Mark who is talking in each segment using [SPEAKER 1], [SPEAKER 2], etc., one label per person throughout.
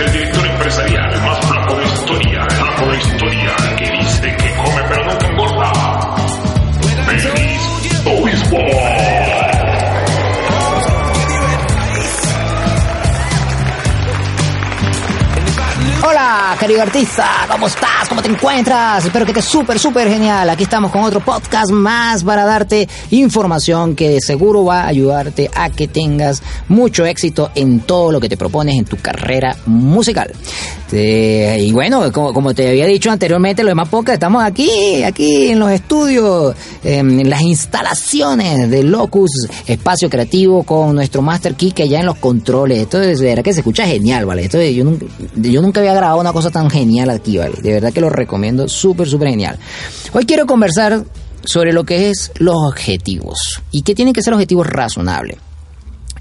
[SPEAKER 1] el director empresarial más
[SPEAKER 2] querido artista, ¿cómo estás? ¿Cómo te encuentras? Espero que estés súper, súper genial. Aquí estamos con otro podcast más para darte información que seguro va a ayudarte a que tengas mucho éxito en todo lo que te propones en tu carrera musical. Y bueno, como, te había dicho anteriormente, lo demás podcast, estamos aquí, aquí en los estudios, en las instalaciones de Locus Espacio Creativo con nuestro Master Kike allá en los controles. Esto es, de que se escucha genial, ¿vale? Esto yo, yo nunca había grabado una cosa tan genial aquí, ¿vale? De verdad que lo recomiendo, súper, súper genial. Hoy quiero conversar sobre lo que es los objetivos y qué tienen que ser objetivos razonables.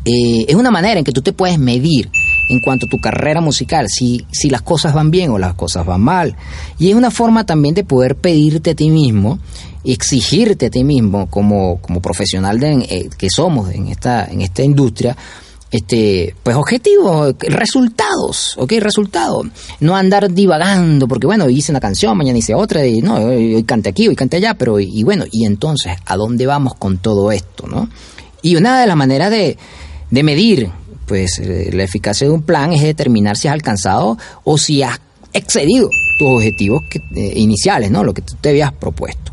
[SPEAKER 2] Eh, es una manera en que tú te puedes medir en cuanto a tu carrera musical, si, si las cosas van bien o las cosas van mal. Y es una forma también de poder pedirte a ti mismo, exigirte a ti mismo como, como profesional de, eh, que somos en esta, en esta industria, este, pues objetivos, resultados, ok, resultados. No andar divagando, porque bueno, hice una canción, mañana hice otra, y no, hoy, cante aquí, hoy cante allá, pero y, bueno, y entonces, ¿a dónde vamos con todo esto, no? Y una de las maneras de, de medir, pues, eh, la eficacia de un plan es determinar si has alcanzado o si has excedido tus objetivos que, eh, iniciales, ¿no? Lo que tú te habías propuesto.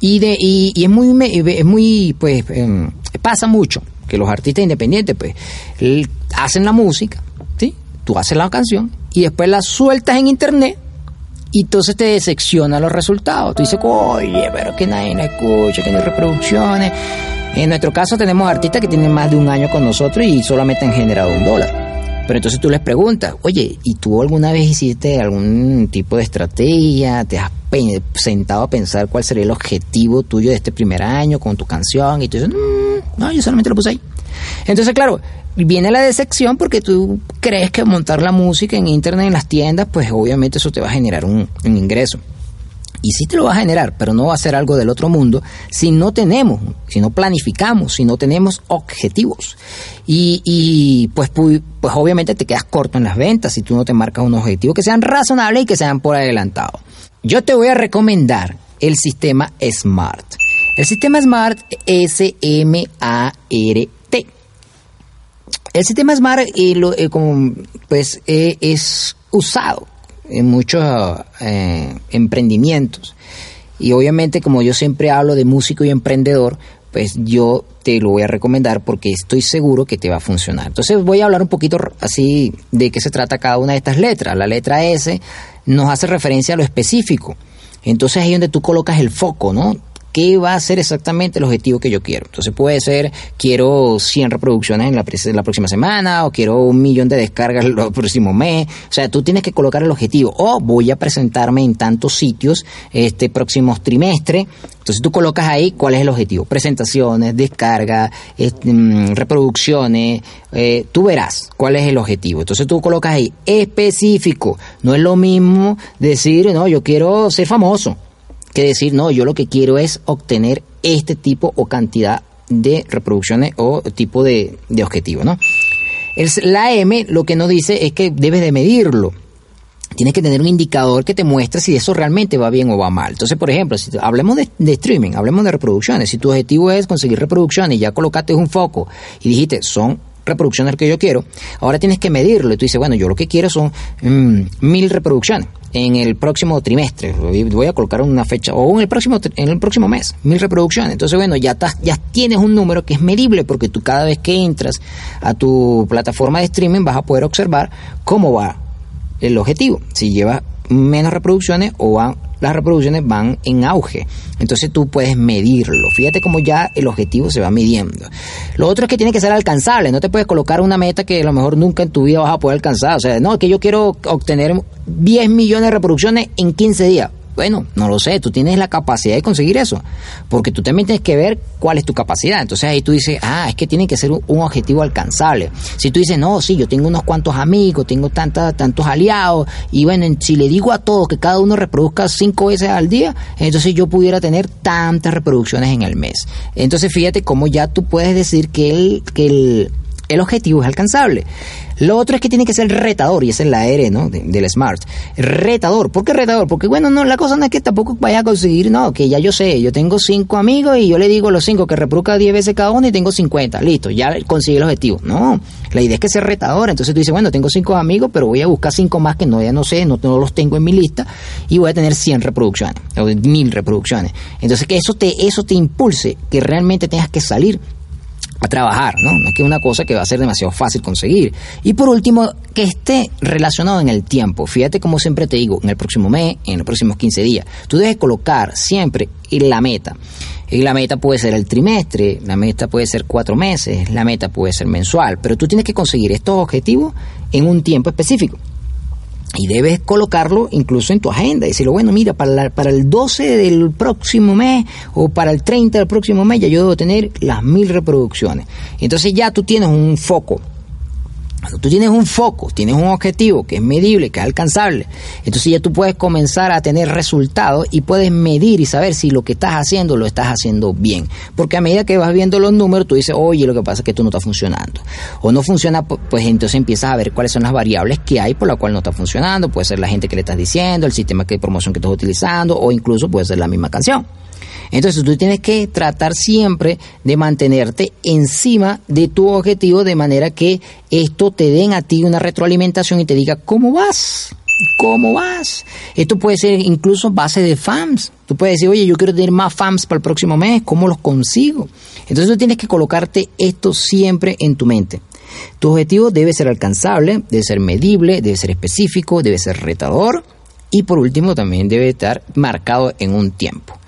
[SPEAKER 2] Y, de, y, y es muy, es muy, pues, eh, pasa mucho que los artistas independientes pues hacen la música, ¿sí? Tú haces la canción y después la sueltas en internet y entonces te decepciona los resultados. Tú dices, oye, pero que nadie la escucha, que no hay reproducciones. En nuestro caso tenemos artistas que tienen más de un año con nosotros y solamente han generado un dólar. Pero entonces tú les preguntas, oye, ¿y tú alguna vez hiciste algún tipo de estrategia? ¿Te has sentado a pensar cuál sería el objetivo tuyo de este primer año con tu canción? Y tú dices, mmm, no, yo solamente lo puse ahí. Entonces, claro, viene la decepción porque tú crees que montar la música en internet, en las tiendas, pues obviamente eso te va a generar un, ingreso. Y sí te lo va a generar, pero no va a ser algo del otro mundo si no tenemos, si no planificamos, si no tenemos objetivos. Y, y pues, pues, pues obviamente te quedas corto en las ventas si tú no te marcas unos objetivos que sean razonables y que sean por adelantado. Yo te voy a recomendar el sistema SMART. El sistema SMART, S-M-A-R-T. El sistema SMART eh, eh, pues, eh, es usado en muchos emprendimientos. Y obviamente como yo siempre hablo de músico y emprendedor, pues yo te lo voy a recomendar porque estoy seguro que te va a funcionar. Entonces voy a hablar un poquito así de qué se trata cada una de estas letras. La letra S nos hace referencia a lo específico. Entonces ahí es donde tú colocas el foco, ¿no? Qué va a ser exactamente el objetivo que yo quiero. Entonces puede ser, quiero 100 reproducciones en la, próxima semana o quiero un millón de descargas el próximo mes. O sea, tú tienes que colocar el objetivo. O voy a presentarme en tantos sitios este próximo trimestre. Entonces tú colocas ahí cuál es el objetivo. Presentaciones, descargas, este, reproducciones. Eh, tú verás cuál es el objetivo. Entonces tú colocas ahí específico. No es lo mismo decir, no, yo quiero ser famoso que decir, no, yo lo que quiero es obtener este tipo o cantidad de reproducciones o tipo de, de objetivo, ¿no? El, la M lo que nos dice es que debes de medirlo. Tienes que tener un indicador que te muestre si eso realmente va bien o va mal. Entonces, por ejemplo, si hablemos de, de streaming, hablemos de reproducciones. Si tu objetivo es conseguir reproducciones y ya colocaste un foco y dijiste, son reproducciones que yo quiero, ahora tienes que medirlo. Y tú dices, bueno, yo lo que quiero son mmm, mil reproducciones en el próximo trimestre. Voy a colocar una fecha, o en el próximo, en el próximo mes, mil reproducciones. Entonces, bueno, ya, ya tienes un número que es medible porque tú cada vez que entras a tu plataforma de streaming vas a poder observar cómo va el objetivo. Si llevas menos reproducciones o van, las reproducciones van en auge. Entonces tú puedes medirlo. Fíjate cómo ya el objetivo se va midiendo. Lo otro es que tiene que ser alcanzable. No te puedes colocar una meta que a lo mejor nunca en tu vida vas a poder alcanzar. O sea, no, que yo quiero obtener 10 millones de reproducciones en 15 días. Bueno, no lo sé, tú tienes la capacidad de conseguir eso, porque tú también tienes que ver cuál es tu capacidad. Entonces ahí tú dices, ah, es que tiene que ser un, objetivo alcanzable. Si tú dices, no, sí, yo tengo unos cuantos amigos, tengo tanta, tantos aliados, y bueno, si le digo a todos que cada uno reproduzca cinco veces al día, entonces yo pudiera tener tantas reproducciones en el mes. Entonces fíjate cómo ya tú puedes decir que el, que el el objetivo es alcanzable. Lo otro es que tiene que ser retador, y esa es la R, ¿no? del SMART. Retador. ¿Por qué retador? Porque, bueno, no, la cosa no es que tampoco vaya a conseguir, no, que ya yo sé, yo tengo cinco amigos y yo le digo los cinco que reproduzca 10 veces cada uno y tengo 50. Listo, ya conseguí el objetivo. No, la idea es que sea retador. Entonces tú dices, bueno, tengo cinco amigos, pero voy a buscar cinco más que no, ya no sé, no, no los tengo en mi lista y voy a tener 100 reproducciones o 1000 reproducciones. Entonces que eso te, eso te impulse, que realmente tengas que salir a trabajar, ¿no? No es que una cosa que va a ser demasiado fácil conseguir. Y por último, que esté relacionado en el tiempo. Fíjate como siempre te digo, en el próximo mes, en los próximos 15 días. Tú debes colocar siempre la meta. Y la meta puede ser el trimestre, la meta puede ser cuatro meses, la meta puede ser mensual, pero tú tienes que conseguir estos objetivos en un tiempo específico y debes colocarlo incluso en tu agenda. Decirlo, bueno, mira, para, para el 12 del próximo mes o para el 30 del próximo mes ya yo debo tener las mil reproducciones. Entonces ya tú tienes un foco cuando tú tienes un foco, tienes un objetivo que es medible, que es alcanzable, entonces ya tú puedes comenzar a tener resultados y puedes medir y saber si lo que estás haciendo lo estás haciendo bien. Porque a medida que vas viendo los números, tú dices, oye, lo que pasa es que tú no está funcionando. O no funciona, pues entonces empiezas a ver cuáles son las variables que hay por la cual no está funcionando. Puede ser la gente que le estás diciendo, el sistema de promoción que estás utilizando, o incluso puede ser la misma canción. Entonces tú tienes que tratar siempre de mantenerte encima de tu objetivo de manera que esto te den a ti una retroalimentación y te diga cómo vas. ¿Cómo vas? Esto puede ser incluso base de fans. Tú puedes decir, oye, yo quiero tener más fans para el próximo mes, ¿cómo los consigo? Entonces tú tienes que colocarte esto siempre en tu mente. Tu objetivo debe ser alcanzable, debe ser medible, debe ser específico, debe ser retador y por último también debe estar marcado en un tiempo.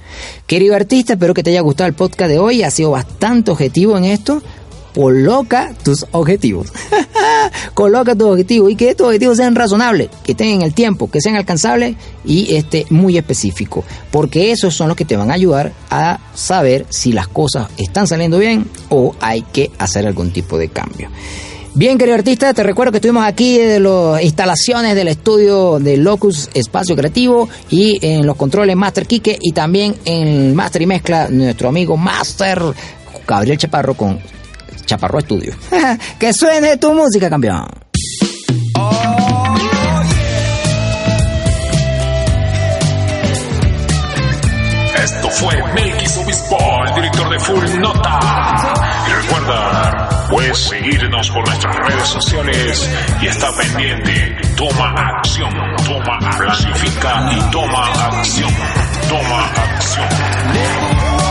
[SPEAKER 2] Querido artista, espero que te haya gustado el podcast de hoy. Ha sido bastante objetivo en esto. Coloca tus objetivos. Coloca tus objetivos y que estos objetivos sean razonables, que tengan el tiempo, que sean alcanzables y este, muy específicos. Porque esos son los que te van a ayudar a saber si las cosas están saliendo bien o hay que hacer algún tipo de cambio. Bien, querido artista, te recuerdo que estuvimos aquí de las instalaciones del estudio de Locus Espacio Creativo y en los controles Master Kike y también en Master y Mezcla nuestro amigo Master Gabriel Chaparro con Chaparro Estudio. que suene tu música, campeón.
[SPEAKER 1] Esto fue Melquis Obispo, el director de Full Nota. Y recuerda Puedes seguirnos por nuestras redes sociales y está pendiente. Toma acción, toma, planifica y toma acción. Toma acción.